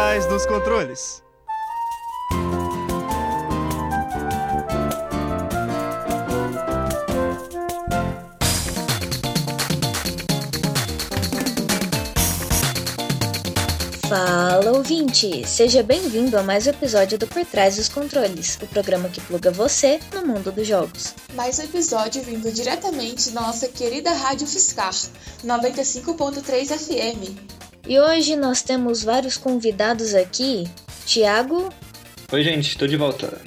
trás dos controles. Fala ouvinte! Seja bem-vindo a mais um episódio do Por Trás dos Controles, o programa que pluga você no mundo dos jogos. Mais um episódio vindo diretamente da nossa querida Rádio Fiscar, 95.3 FM. E hoje nós temos vários convidados aqui: Thiago. Oi, gente, tô de volta.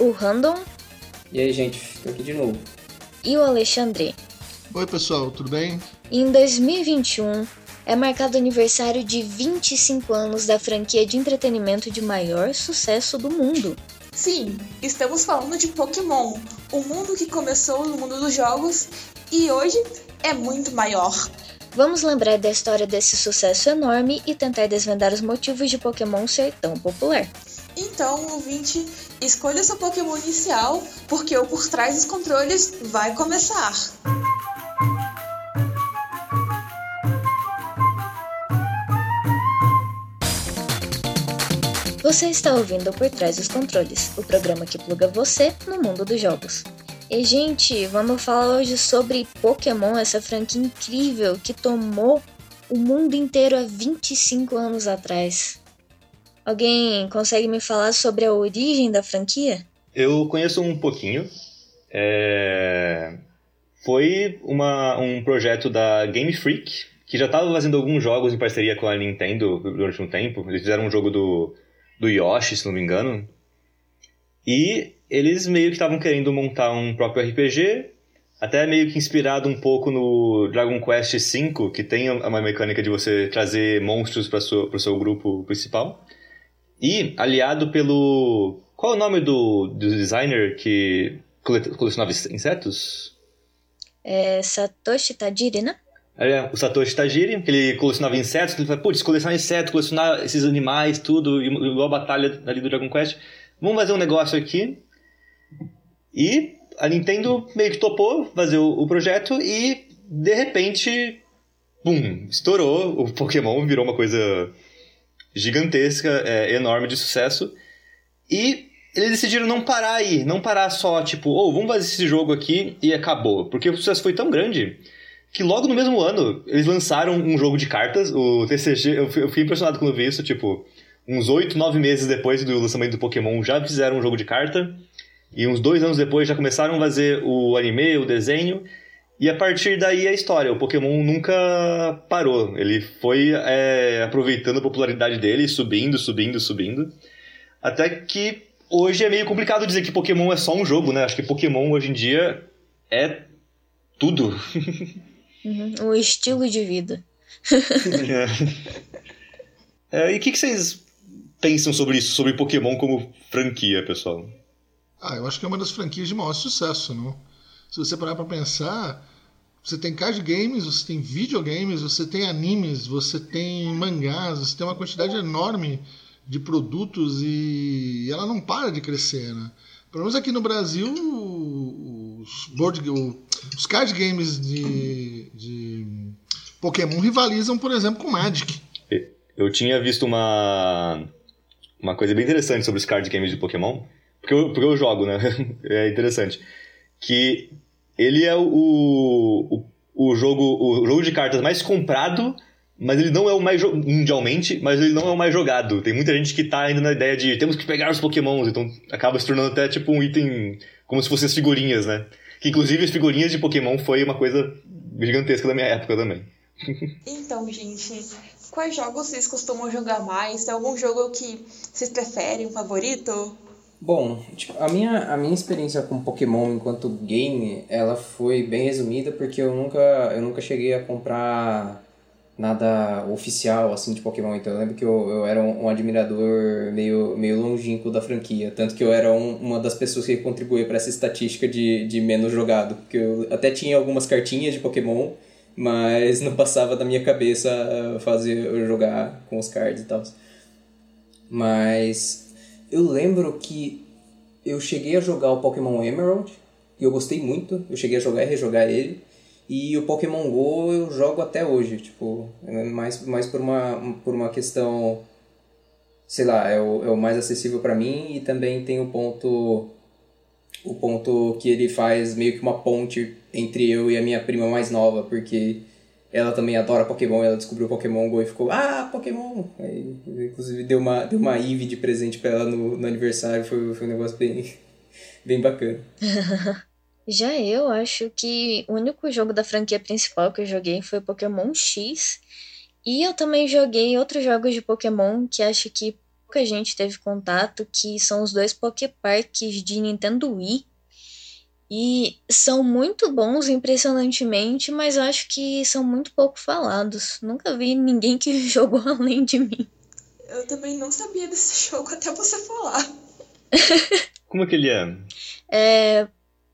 O Random. E aí, gente, tô aqui de novo. E o Alexandre. Oi, pessoal, tudo bem? Em 2021, é marcado o aniversário de 25 anos da franquia de entretenimento de maior sucesso do mundo. Sim, estamos falando de Pokémon, o mundo que começou no mundo dos jogos e hoje é muito maior. Vamos lembrar da história desse sucesso enorme e tentar desvendar os motivos de Pokémon ser tão popular. Então, ouvinte, escolha seu Pokémon inicial, porque o Por Trás dos Controles vai começar. Você está ouvindo Por Trás dos Controles, o programa que pluga você no mundo dos jogos. E, gente, vamos falar hoje sobre Pokémon, essa franquia incrível que tomou o mundo inteiro há 25 anos atrás. Alguém consegue me falar sobre a origem da franquia? Eu conheço um pouquinho. É... Foi uma, um projeto da Game Freak, que já estava fazendo alguns jogos em parceria com a Nintendo durante um tempo. Eles fizeram um jogo do, do Yoshi, se não me engano. E eles meio que estavam querendo montar um próprio RPG, até meio que inspirado um pouco no Dragon Quest V, que tem uma mecânica de você trazer monstros para o seu grupo principal. E aliado pelo. Qual é o nome do, do designer que colecionava insetos? É Satoshi Tajiri, né? É, o Satoshi Tajiri, que ele colecionava insetos, ele falou, putz, colecionar insetos, colecionar esses animais, tudo, igual a batalha ali do Dragon Quest. Vamos fazer um negócio aqui. E a Nintendo meio que topou fazer o, o projeto e, de repente, pum, estourou. O Pokémon virou uma coisa gigantesca, é, enorme de sucesso. E eles decidiram não parar aí, não parar só, tipo, ou oh, vamos fazer esse jogo aqui e acabou. Porque o sucesso foi tão grande que logo no mesmo ano eles lançaram um jogo de cartas, o TCG. Eu fiquei impressionado quando vi isso, tipo, uns 8, 9 meses depois do lançamento do Pokémon já fizeram um jogo de carta. E uns dois anos depois já começaram a fazer o anime, o desenho. E a partir daí a história. O Pokémon nunca parou. Ele foi é, aproveitando a popularidade dele, subindo, subindo, subindo. Até que hoje é meio complicado dizer que Pokémon é só um jogo, né? Acho que Pokémon hoje em dia é tudo. Uhum, um estilo de vida. é. É, e o que, que vocês pensam sobre isso, sobre Pokémon como franquia, pessoal? Ah, eu acho que é uma das franquias de maior sucesso, não? Se você parar para pensar, você tem card games, você tem videogames, você tem animes, você tem mangás, você tem uma quantidade enorme de produtos e ela não para de crescer, né? Pelo menos aqui no Brasil, os, board, os card games de, de Pokémon rivalizam, por exemplo, com Magic. Eu tinha visto uma, uma coisa bem interessante sobre os card games de Pokémon, porque eu, porque eu jogo, né? É interessante. Que ele é o, o, o, jogo, o jogo de cartas mais comprado, mas ele não é o mais mundialmente, mas ele não é o mais jogado. Tem muita gente que tá ainda na ideia de temos que pegar os pokémons, então acaba se tornando até tipo um item como se fossem as figurinhas, né? Que inclusive as figurinhas de Pokémon foi uma coisa gigantesca da minha época também. Então, gente, quais jogos vocês costumam jogar mais? Tem algum jogo que vocês preferem, um favorito? Bom, tipo, a minha, a minha experiência com Pokémon enquanto game, ela foi bem resumida porque eu nunca, eu nunca cheguei a comprar nada oficial, assim, de Pokémon. Então eu lembro que eu, eu era um, um admirador meio, meio longínquo da franquia. Tanto que eu era um, uma das pessoas que contribuía para essa estatística de, de menos jogado. Porque eu até tinha algumas cartinhas de Pokémon, mas não passava da minha cabeça fazer eu jogar com os cards e tal. Mas eu lembro que eu cheguei a jogar o Pokémon Emerald e eu gostei muito. Eu cheguei a jogar e rejogar ele. E o Pokémon Go eu jogo até hoje, tipo, é mais, mais por, uma, por uma questão sei lá, é o, é o mais acessível para mim e também tem o ponto o ponto que ele faz meio que uma ponte entre eu e a minha prima mais nova, porque ela também adora Pokémon, ela descobriu Pokémon Go e ficou, ah, Pokémon! Aí, inclusive deu uma, deu uma Eevee de presente para ela no, no aniversário, foi, foi um negócio bem, bem bacana. Já eu acho que o único jogo da franquia principal que eu joguei foi Pokémon X. E eu também joguei outros jogos de Pokémon que acho que pouca gente teve contato, que são os dois Poképarks de Nintendo Wii. E são muito bons, impressionantemente, mas acho que são muito pouco falados. Nunca vi ninguém que jogou além de mim. Eu também não sabia desse jogo até você falar. Como é que ele é? É.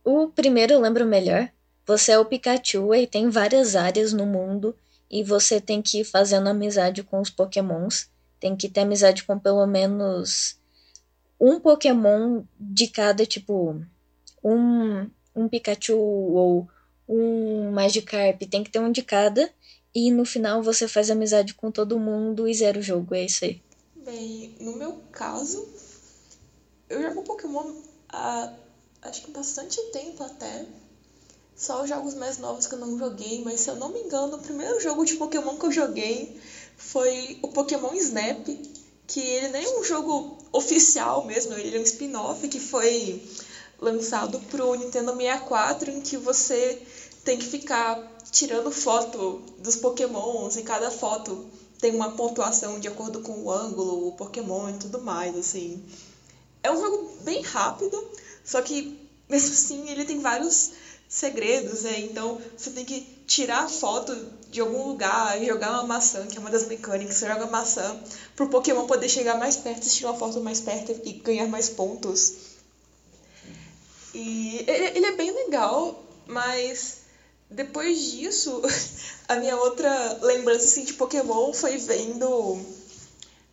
O primeiro eu lembro melhor. Você é o Pikachu e tem várias áreas no mundo. E você tem que ir fazendo amizade com os Pokémons. Tem que ter amizade com pelo menos um Pokémon de cada, tipo, um, um Pikachu ou um Magikarp. Tem que ter um de cada. E no final você faz amizade com todo mundo e zero o jogo. É isso aí. Bem, no meu caso, eu jogo Pokémon há acho que bastante tempo até. Só os jogos mais novos que eu não joguei, mas se eu não me engano, o primeiro jogo de Pokémon que eu joguei foi o Pokémon Snap, que ele nem é um jogo oficial mesmo, ele é um spin-off que foi lançado pro Nintendo 64, em que você tem que ficar tirando foto dos Pokémons e cada foto tem uma pontuação de acordo com o ângulo, o Pokémon e tudo mais, assim. É um jogo bem rápido, só que mesmo assim ele tem vários segredos, né? Então você tem que tirar a foto de algum lugar e jogar uma maçã, que é uma das mecânicas. Você joga maçã pro Pokémon poder chegar mais perto, tirar uma foto mais perto e ganhar mais pontos. E ele é bem legal, mas depois disso, a minha outra lembrança assim, de Pokémon foi vendo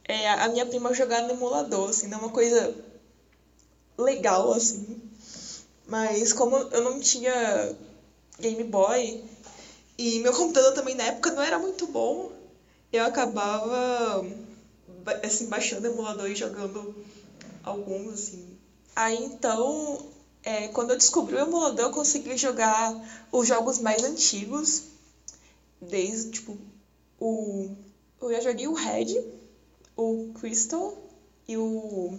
é, a minha prima jogar no emulador, assim, não é uma coisa legal, assim. Mas como eu não tinha Game Boy e meu computador também na época não era muito bom, eu acabava assim, baixando o emulador e jogando alguns, assim. Aí então, é, quando eu descobri o emulador, eu consegui jogar os jogos mais antigos, desde tipo o. Eu já joguei o Red, o Crystal e o.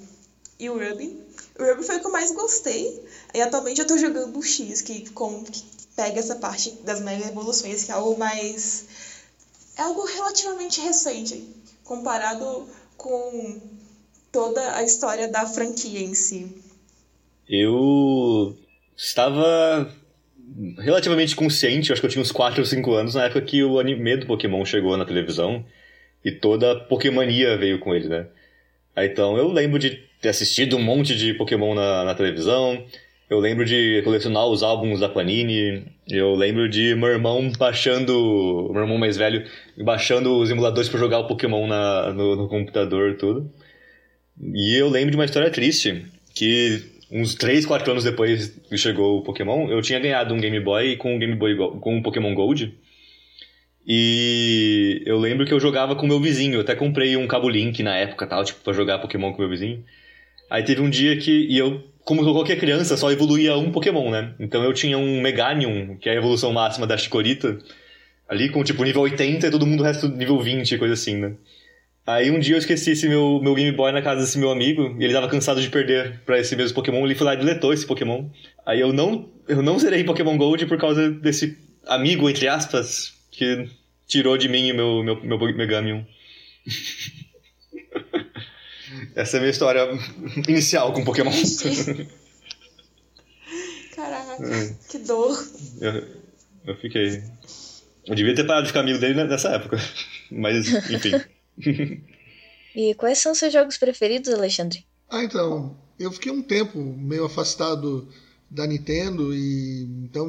e o Ruby. O Ruby foi o que eu mais gostei. E atualmente eu tô jogando o X, que, com, que pega essa parte das mega evoluções, que é algo mais. É algo relativamente recente, comparado com toda a história da franquia em si. Eu estava relativamente consciente, acho que eu tinha uns 4 ou 5 anos, na época que o anime do Pokémon chegou na televisão e toda a Pokémonia veio com ele, né? Então eu lembro de ter assistido um monte de Pokémon na, na televisão. Eu lembro de colecionar os álbuns da Panini. Eu lembro de meu irmão baixando. Meu irmão mais velho baixando os emuladores para jogar o Pokémon na, no, no computador tudo. E eu lembro de uma história triste. Que uns 3, 4 anos depois que chegou o Pokémon, eu tinha ganhado um Game Boy com o Game Boy com o Pokémon Gold. E eu lembro que eu jogava com meu vizinho. Eu até comprei um cabo link na época, tal, tipo, pra jogar Pokémon com meu vizinho. Aí teve um dia que. E eu, como qualquer criança, só evoluía um Pokémon, né? Então eu tinha um Meganium, que é a evolução máxima da Chikorita, ali com tipo nível 80 e todo mundo resto nível 20, coisa assim, né? Aí um dia eu esqueci esse meu, meu Game Boy na casa desse meu amigo, e ele tava cansado de perder pra esse mesmo Pokémon, ele foi lá e deletou esse Pokémon. Aí eu não, eu não zerei Pokémon Gold por causa desse amigo, entre aspas, que tirou de mim o meu, meu, meu Meganium. Essa é a minha história inicial com Pokémon. Caraca, é. que dor. Eu, eu fiquei. Eu devia ter parado de ficar amigo dele nessa época. Mas, enfim. E quais são seus jogos preferidos, Alexandre? Ah, então. Eu fiquei um tempo meio afastado da Nintendo e então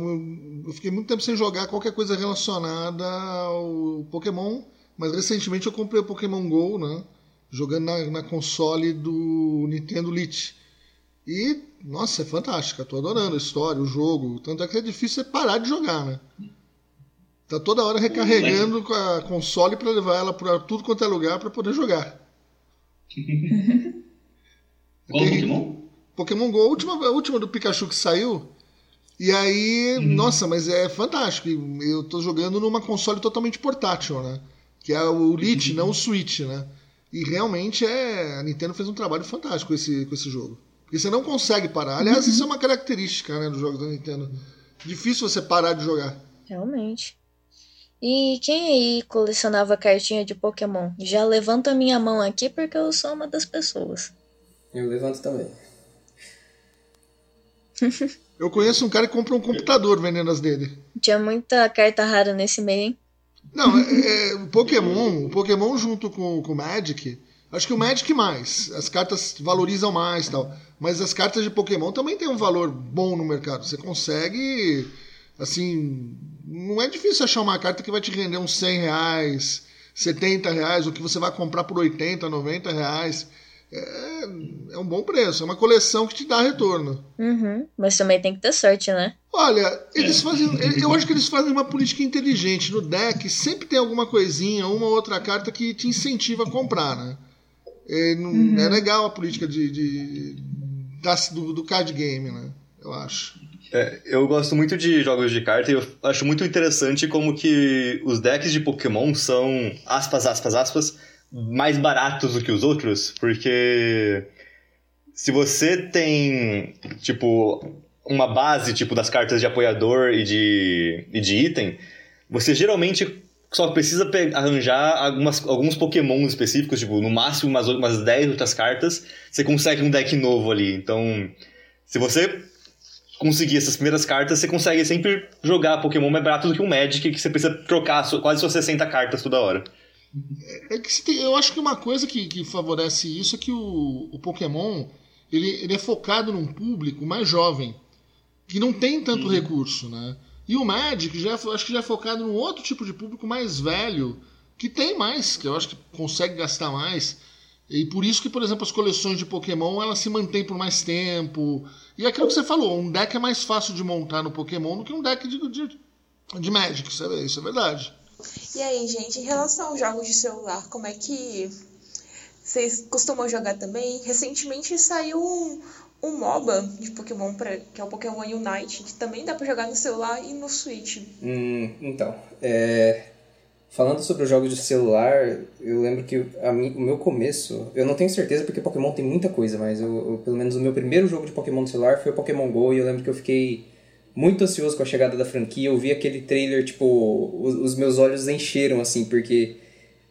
eu fiquei muito tempo sem jogar qualquer coisa relacionada ao Pokémon, mas recentemente eu comprei o Pokémon Go, né? jogando na, na console do Nintendo Lite. E, nossa, é fantástica. Tô adorando a história, o jogo. Tanto é que é difícil parar de jogar, né? Tá toda hora recarregando com a console para levar ela para tudo quanto é lugar para poder jogar. Qual Tem- Pokémon? Pokémon GO, a última, a última do Pikachu que saiu. E aí, nossa, mas é fantástico. Eu tô jogando numa console totalmente portátil, né? Que é o Lite, não o Switch, né? E realmente é. A Nintendo fez um trabalho fantástico com esse, com esse jogo. Porque você não consegue parar. Aliás, isso é uma característica né, dos jogos da Nintendo. Difícil você parar de jogar. Realmente. E quem aí colecionava cartinha de Pokémon? Já levanta a minha mão aqui porque eu sou uma das pessoas. Eu levanto também. Eu conheço um cara que compra um computador vendendo as dele. Tinha muita carta rara nesse meio, hein? Não, é, é, o Pokémon, o Pokémon junto com, com o Magic, acho que o Magic mais. As cartas valorizam mais e tal. Mas as cartas de Pokémon também têm um valor bom no mercado. Você consegue, assim, não é difícil achar uma carta que vai te render uns 100 reais, 70 reais, ou que você vai comprar por 80, 90 reais. É, é um bom preço, é uma coleção que te dá retorno. Uhum. Mas também tem que ter sorte, né? Olha, eles fazem. Eu acho que eles fazem uma política inteligente. No deck sempre tem alguma coisinha, uma ou outra carta que te incentiva a comprar, né? É, não- é legal a política de, de- das- do, do card game, né? Eu acho. É, eu gosto muito de jogos de carta e eu acho muito interessante como que os decks de Pokémon são, aspas, aspas, aspas, mais baratos do que os outros, porque se você tem, tipo, uma base, tipo, das cartas de apoiador e de, e de item, você geralmente só precisa arranjar algumas, alguns Pokémon específicos, tipo, no máximo umas, umas 10 outras cartas, você consegue um deck novo ali. Então, se você conseguir essas primeiras cartas, você consegue sempre jogar Pokémon mais barato do que um Magic, que você precisa trocar quase suas 60 cartas toda hora. É que tem- eu acho que uma coisa que, que favorece isso é que o, o Pokémon ele, ele é focado num público mais jovem, que não tem tanto recurso, né? E o Magic já, é- acho que já é focado num outro tipo de público mais velho, que tem mais, que eu acho que consegue gastar mais. E por isso que, por exemplo, as coleções de Pokémon elas se mantêm por mais tempo. E é aquilo que você falou, um deck é mais fácil de montar no Pokémon do que um deck de, de, de Magic, isso é, isso é verdade. E aí, gente, em relação aos jogos de celular, como é que vocês costumam jogar também? Recentemente saiu um, um MOBA de Pokémon, pra, que é o Pokémon Unite, que também dá pra jogar no celular e no Switch. Hum, então, é, falando sobre os jogos de celular, eu lembro que mi- o meu começo, eu não tenho certeza porque Pokémon tem muita coisa, mas eu, eu- pelo menos o meu primeiro jogo de Pokémon no celular foi o Pokémon GO e eu lembro que eu fiquei muito ansioso com a chegada da franquia. Eu vi aquele trailer, tipo, os, os meus olhos encheram assim, porque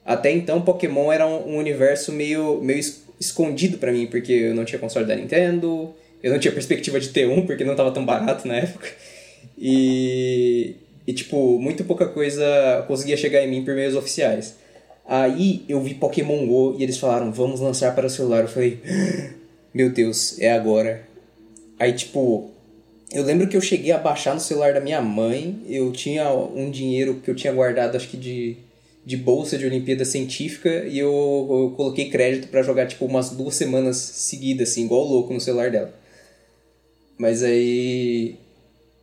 até então Pokémon era um, um universo meio, meio es- escondido pra mim, porque eu não tinha console da Nintendo, eu não tinha perspectiva de ter um, porque não tava tão barato na época. E, e tipo, muito pouca coisa conseguia chegar em mim por meios oficiais. Aí eu vi Pokémon Go e eles falaram, vamos lançar para o celular. Eu falei, meu Deus, é agora. Aí, tipo, eu lembro que eu cheguei a baixar no celular da minha mãe. Eu tinha um dinheiro que eu tinha guardado, acho que de, de bolsa de Olimpíada Científica. E eu, eu coloquei crédito pra jogar, tipo, umas duas semanas seguidas, assim, igual louco no celular dela. Mas aí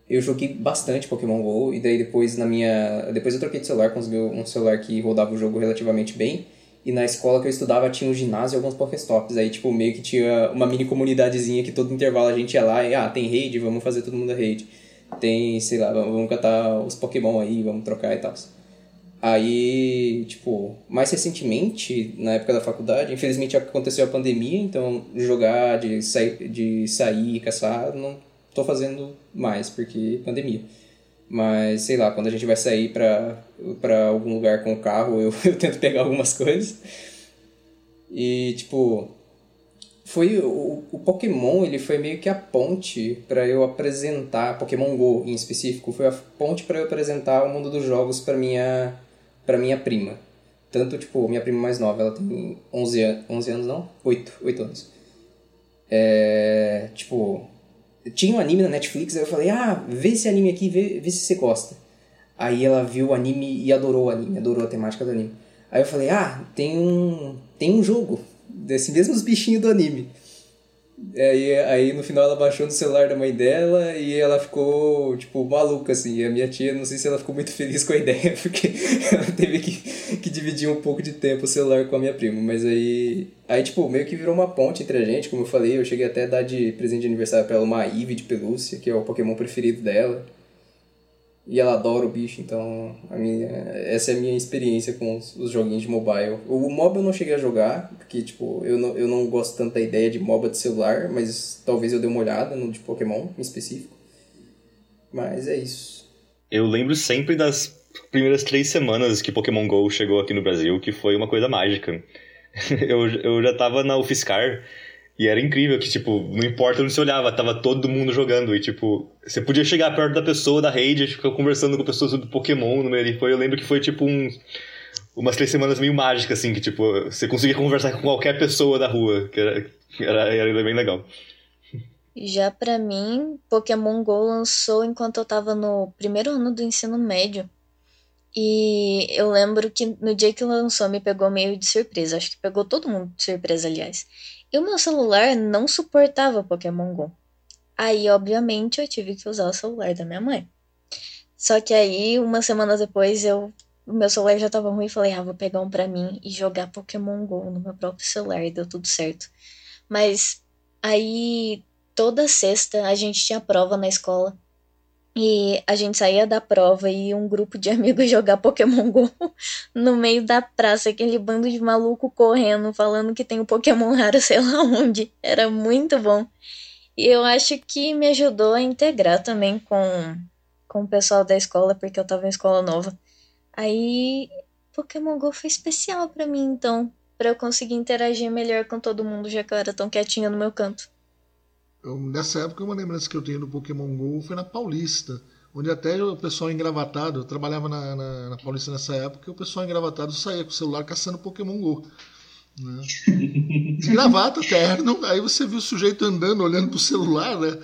eu joguei bastante Pokémon GO e daí depois na minha depois eu troquei de celular consegui um celular que rodava o jogo relativamente bem. E na escola que eu estudava tinha um ginásio e alguns Pokéstops. Aí tipo meio que tinha uma mini comunidadezinha que todo intervalo a gente ia lá e ah tem raid vamos fazer todo mundo a raid. Tem sei lá vamos vamos catar os Pokémon aí vamos trocar e tal aí tipo mais recentemente na época da faculdade infelizmente aconteceu a pandemia então jogar de sair de sair caçar não tô fazendo mais, porque pandemia. Mas, sei lá, quando a gente vai sair pra, algum lugar com o carro, eu, eu tento pegar algumas coisas. E, tipo, foi o, o Pokémon, ele foi meio que a ponte para eu apresentar, Pokémon GO em específico, foi a ponte para eu apresentar o mundo dos jogos para minha para minha prima. Tanto, tipo, minha prima mais nova, ela tem 11, an 11 anos, não? 8, 8 anos. É, tipo, tinha um anime na Netflix, aí eu falei, ah, vê esse anime aqui, vê, vê se você gosta. Aí ela viu o anime e adorou o anime, adorou a temática do anime. Aí eu falei, ah, tem um, tem um jogo desse mesmos bichinhos do anime. Aí, aí no final ela baixou no celular da mãe dela e ela ficou, tipo, maluca, assim. E a minha tia, não sei se ela ficou muito feliz com a ideia, porque ela teve que, que dividir um pouco de tempo o celular com a minha prima, mas aí. Aí, tipo, meio que virou uma ponte entre a gente, como eu falei, eu cheguei até a dar de presente de aniversário pra ela uma Eevee de pelúcia, que é o Pokémon preferido dela. E ela adora o bicho, então a minha, essa é a minha experiência com os, os joguinhos de mobile. O MOBA eu não cheguei a jogar, porque tipo, eu não, eu não gosto tanto da ideia de MOBA de celular, mas talvez eu dê uma olhada no de Pokémon em específico. Mas é isso. Eu lembro sempre das primeiras três semanas que Pokémon GO chegou aqui no Brasil, que foi uma coisa mágica. eu, eu já tava na UFSCar e era incrível que, tipo, não importa onde você olhava, tava todo mundo jogando. E, tipo, você podia chegar perto da pessoa da rede, ficar conversando com pessoas do Pokémon no meio. Foi, eu lembro que foi, tipo, um, umas três semanas meio mágicas, assim, que, tipo, você conseguia conversar com qualquer pessoa da rua, que era, era, era bem legal. Já pra mim, Pokémon GO lançou enquanto eu tava no primeiro ano do ensino médio. E eu lembro que no dia que lançou me pegou meio de surpresa. Acho que pegou todo mundo de surpresa, aliás. E o meu celular não suportava Pokémon Go. Aí, obviamente, eu tive que usar o celular da minha mãe. Só que aí, uma semana depois, eu o meu celular já tava ruim falei, ah, vou pegar um pra mim e jogar Pokémon GO no meu próprio celular e deu tudo certo. Mas aí, toda sexta, a gente tinha prova na escola e a gente saía da prova e um grupo de amigos jogar Pokémon GO no meio da praça, aquele bando de maluco correndo, falando que tem um Pokémon raro, sei lá onde. Era muito bom. E eu acho que me ajudou a integrar também com, com o pessoal da escola, porque eu tava em escola nova. Aí Pokémon GO foi especial para mim, então, para eu conseguir interagir melhor com todo mundo, já que eu era tão quietinha no meu canto. Eu, nessa época, uma lembrança que eu tenho do Pokémon GO foi na Paulista, onde até o pessoal engravatado, eu trabalhava na, na, na Paulista nessa época, e o pessoal engravatado saía com o celular caçando Pokémon GO. Né? De gravata, terno, aí você viu o sujeito andando, olhando pro celular, né?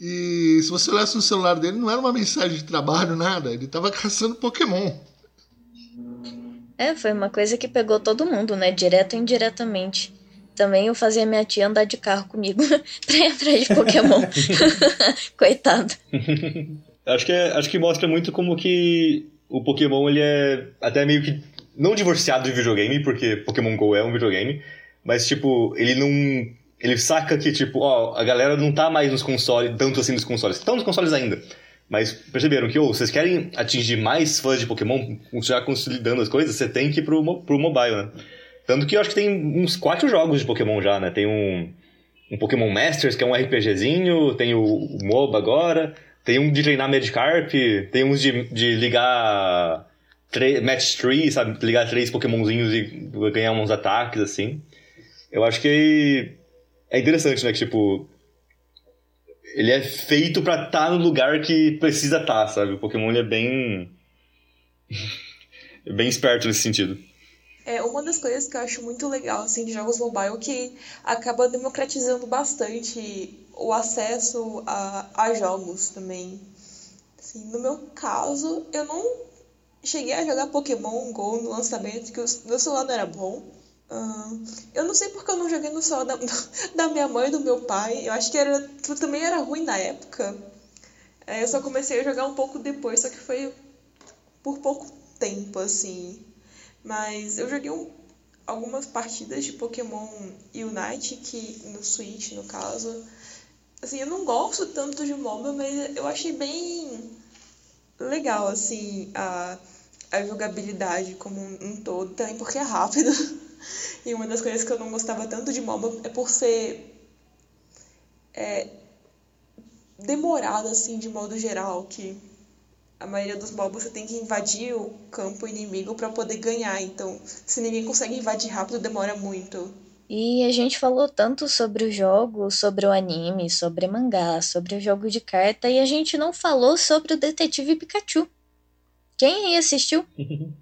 E se você olhasse no celular dele, não era uma mensagem de trabalho, nada, ele tava caçando Pokémon. É, foi uma coisa que pegou todo mundo, né? Direto ou indiretamente. Também eu fazia minha tia andar de carro comigo pra ir atrás de Pokémon. Coitado. acho, que é, acho que mostra muito como que o Pokémon ele é até meio que não divorciado de videogame, porque Pokémon GO é um videogame, mas tipo, ele não. Ele saca que, tipo, ó, a galera não tá mais nos consoles, tanto assim nos consoles. Estão nos consoles ainda. Mas perceberam que, ou, oh, vocês querem atingir mais fãs de Pokémon, já consolidando as coisas, você tem que ir pro, pro mobile, né? Tanto que eu acho que tem uns quatro jogos de Pokémon já, né? Tem um, um Pokémon Masters, que é um RPGzinho, tem o, o MOBA agora, tem um de treinar Magikarp, tem uns de, de ligar match tree, sabe? Ligar três Pokémonzinhos e ganhar uns ataques, assim. Eu acho que é interessante, né? Que, tipo, ele é feito para estar tá no lugar que precisa estar, tá, sabe? O Pokémon é bem. bem esperto nesse sentido. É uma das coisas que eu acho muito legal assim de jogos mobile que acaba democratizando bastante o acesso a, a jogos também. Assim, no meu caso, eu não cheguei a jogar Pokémon Go no lançamento, porque o meu celular não era bom. Uh, eu não sei porque eu não joguei no celular da, da minha mãe e do meu pai. Eu acho que era, também era ruim na época. É, eu só comecei a jogar um pouco depois, só que foi por pouco tempo, assim. Mas eu joguei um, algumas partidas de Pokémon Unite, que no Switch, no caso. Assim, eu não gosto tanto de MOBA, mas eu achei bem legal, assim, a, a jogabilidade como um, todo, também porque é rápido. e uma das coisas que eu não gostava tanto de MOBA é por ser é, demorado, assim, de modo geral, que a maioria dos mobs você tem que invadir o campo inimigo para poder ganhar. Então, se ninguém consegue invadir rápido, demora muito. E a gente falou tanto sobre o jogo, sobre o anime, sobre mangá, sobre o jogo de carta, e a gente não falou sobre o Detetive Pikachu. Quem aí assistiu?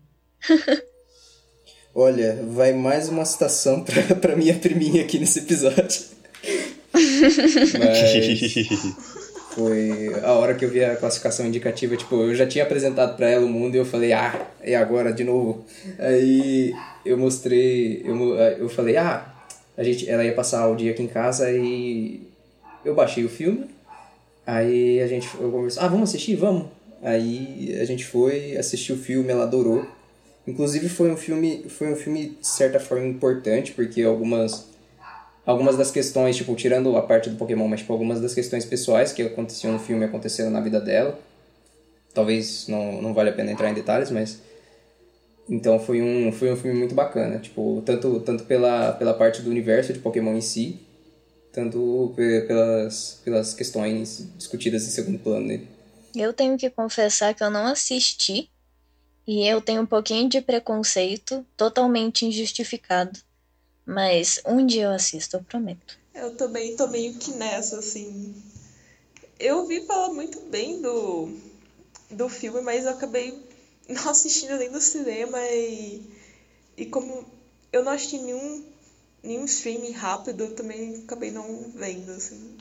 Olha, vai mais uma citação pra, pra minha priminha aqui nesse episódio. Mas foi a hora que eu vi a classificação indicativa, tipo, eu já tinha apresentado para ela o mundo e eu falei, ah, é agora de novo. Aí eu mostrei, eu, eu falei, ah, a gente, ela ia passar o dia aqui em casa e eu baixei o filme. Aí a gente, eu ah, vamos assistir, vamos. Aí a gente foi, assistiu o filme, ela adorou. Inclusive foi um filme, foi um filme de certa forma importante, porque algumas algumas das questões, tipo, tirando a parte do Pokémon, mas tipo, algumas das questões pessoais que aconteciam no filme aconteceram na vida dela. Talvez não, não vale a pena entrar em detalhes, mas então foi um, foi um filme muito bacana, tipo, tanto, tanto pela, pela parte do universo de Pokémon em si, tanto pelas, pelas questões discutidas em segundo plano nele. Eu tenho que confessar que eu não assisti e eu tenho um pouquinho de preconceito, totalmente injustificado. Mas um dia eu assisto, eu prometo. Eu também tô meio que nessa, assim. Eu vi falar muito bem do, do filme, mas eu acabei não assistindo nem no cinema e, e como eu não assisti nenhum, nenhum streaming rápido, eu também acabei não vendo, assim.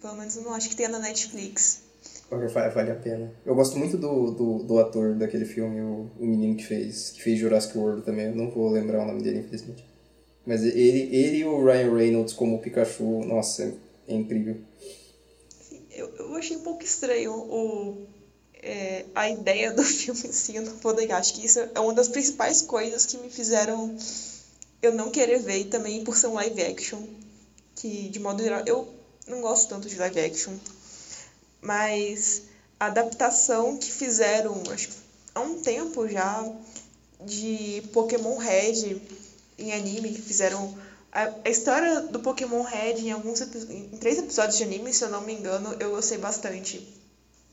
Pelo menos eu não acho que tenha na Netflix. Vale a pena. Eu gosto muito do, do, do ator daquele filme, o, o menino que fez, que fez Jurassic World também. Eu não vou lembrar o nome dele, infelizmente. Mas ele, ele e o Ryan Reynolds como Pikachu, nossa, é incrível. Eu, eu achei um pouco estranho o, é, a ideia do filme em si, eu não vou negar. Acho que isso é uma das principais coisas que me fizeram eu não querer ver, e também por ser um live action, que de modo geral eu não gosto tanto de live action, mas a adaptação que fizeram, acho que há um tempo já, de Pokémon Red em anime, que fizeram a, história do Pokémon Red em alguns em três episódios de anime, se eu não me engano, eu gostei bastante.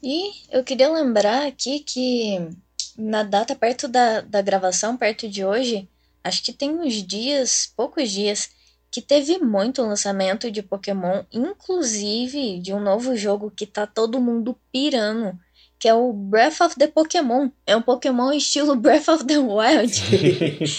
E eu queria lembrar aqui que na data perto da, da gravação, perto de hoje, acho que tem uns dias, poucos dias, que teve muito lançamento de Pokémon, inclusive de um novo jogo que tá todo mundo pirando, que é o Breath of the Pokémon. É um Pokémon estilo Breath of the Wild.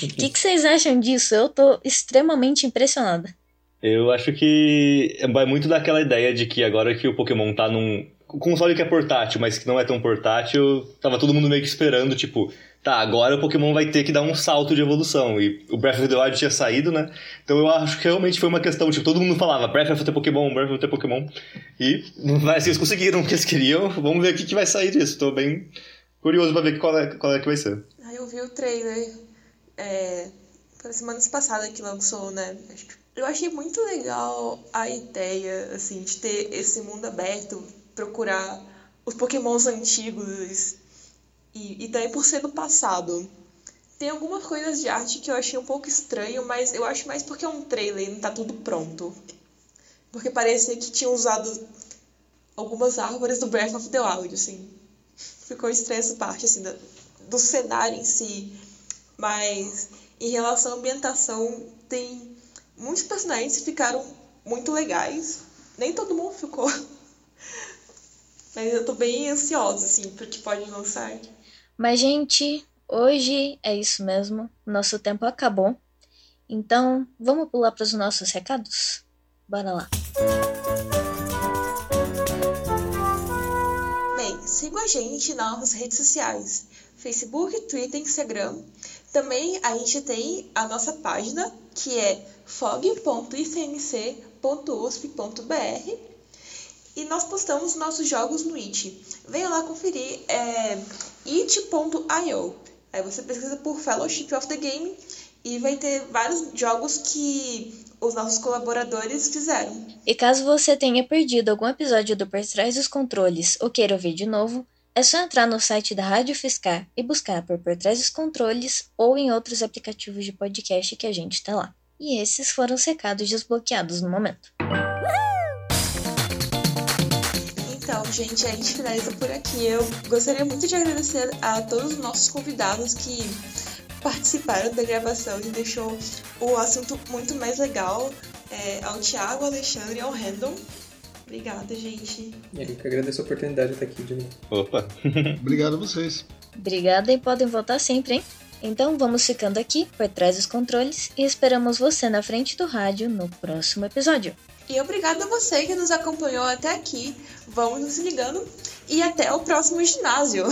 O que, que vocês acham disso? Eu tô extremamente impressionada. Eu acho que vai muito daquela ideia de que agora que o Pokémon tá num, console que é portátil, mas que não é tão portátil, tava todo mundo meio que esperando, tipo, tá, agora o Pokémon vai ter que dar um salto de evolução. E o Breath of the Wild tinha saído, né? Então eu acho que realmente foi uma questão, tipo, todo mundo falava Breath of the Pokémon, Breath of the Pokémon. E assim, eles conseguiram o que eles queriam. Vamos ver o que, que vai sair disso. Tô bem curioso pra ver qual é, qual é que vai ser. Ah, eu vi o trailer. É, foi semana passada que lançou, né? Eu achei muito legal a ideia, assim, de ter esse mundo aberto procurar os pokémons antigos e, e também por ser do passado. Tem algumas coisas de arte que eu achei um pouco estranho, mas eu acho mais porque é um trailer e não tá tudo pronto. Porque parecia que tinha usado algumas árvores do Breath of the Wild, assim. Ficou estranha essa parte, assim, do, do cenário em si. Mas em relação à ambientação, tem muitos personagens que ficaram muito legais. Nem todo mundo ficou mas eu tô bem ansiosa, assim, porque pode lançar. Mas, gente, hoje é isso mesmo. Nosso tempo acabou. Então, vamos pular para os nossos recados? Bora lá. Bem, siga a gente nas nossas redes sociais: Facebook, Twitter, Instagram. Também a gente tem a nossa página, que é fog.icmc.usp.br e nós postamos nossos jogos no It. Venha lá conferir, é it.io. Aí você pesquisa por Fellowship of the Game e vai ter vários jogos que os nossos colaboradores fizeram. E caso você tenha perdido algum episódio do Por Trás dos Controles ou queira ouvir de novo, é só entrar no site da Rádio Fiscar e buscar por Por Trás dos Controles ou em outros aplicativos de podcast que a gente está lá. E esses foram os recados desbloqueados no momento. Gente, a gente finaliza por aqui. Eu gostaria muito de agradecer a todos os nossos convidados que participaram da gravação e deixou o assunto muito mais legal. É, ao Thiago, ao Alexandre e ao Random. Obrigada, gente. Eu que agradeço a oportunidade de estar aqui de novo. Opa! Obrigado a vocês. Obrigada e podem voltar sempre, hein? Então vamos ficando aqui por trás dos controles e esperamos você na frente do rádio no próximo episódio. E obrigada a você que nos acompanhou até aqui. Vamos nos ligando e até o próximo ginásio.